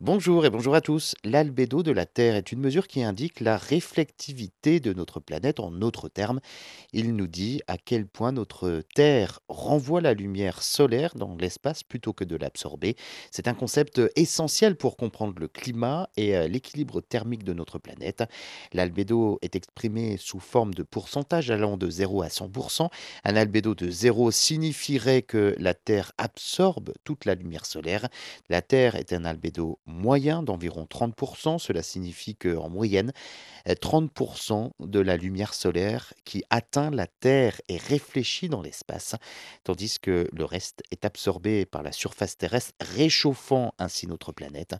Bonjour et bonjour à tous. L'albédo de la Terre est une mesure qui indique la réflectivité de notre planète. En d'autres termes, il nous dit à quel point notre Terre renvoie la lumière solaire dans l'espace plutôt que de l'absorber. C'est un concept essentiel pour comprendre le climat et euh, l'équilibre thermique de notre planète. L'albédo est exprimé sous forme de pourcentage allant de 0 à 100%. Un albédo de 0 signifierait que la Terre absorbe toute la lumière solaire. La Terre est un albédo moyen d'environ 30%. Cela signifie qu'en moyenne, euh, 30% de la lumière solaire qui atteint la Terre est réfléchie dans l'espace, tandis que le reste est absorbé par la surface terrestre, réchauffant ainsi notre planète.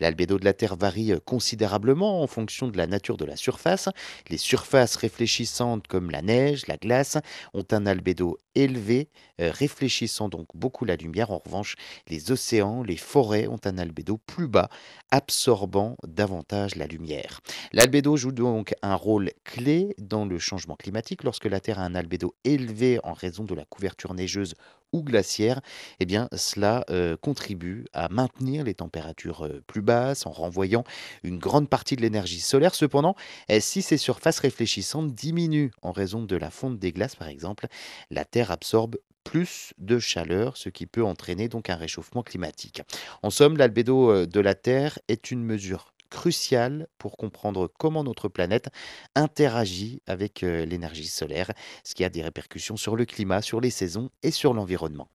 L'albédo de la Terre varie euh, considérablement en fonction de la nature de la surface. Les surfaces réfléchissantes comme la neige, la glace, ont un albédo élevé, euh, réfléchissant donc beaucoup la lumière. En revanche, les océans, les forêts ont un albédo plus bas, absorbant davantage la lumière. L'albédo joue donc un rôle clé dans le changement climatique. Lorsque la Terre a un albédo élevé en raison de la couverture neigeuse ou glaciaire, eh bien cela euh, contribue à maintenir les températures euh, plus basses en renvoyant une grande partie de l'énergie solaire. Cependant, eh, si ces surfaces réfléchissantes diminuent en raison de la fonte des glaces par exemple, la Terre absorbe plus de chaleur, ce qui peut entraîner donc un réchauffement climatique. En somme, l'albédo euh, de la Terre est une mesure cruciale pour comprendre comment notre planète interagit avec euh, l'énergie solaire, ce qui a des répercussions sur le climat, sur les saisons et sur l'environnement.